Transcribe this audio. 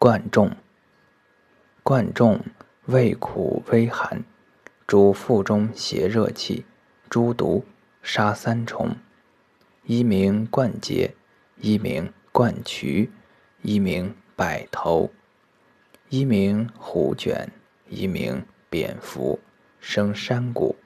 贯众。贯众味苦微寒，主腹中邪热气，诸毒，杀三虫。一名贯结，一名贯渠，一名百头，一名虎卷，一名蝙蝠，生山谷。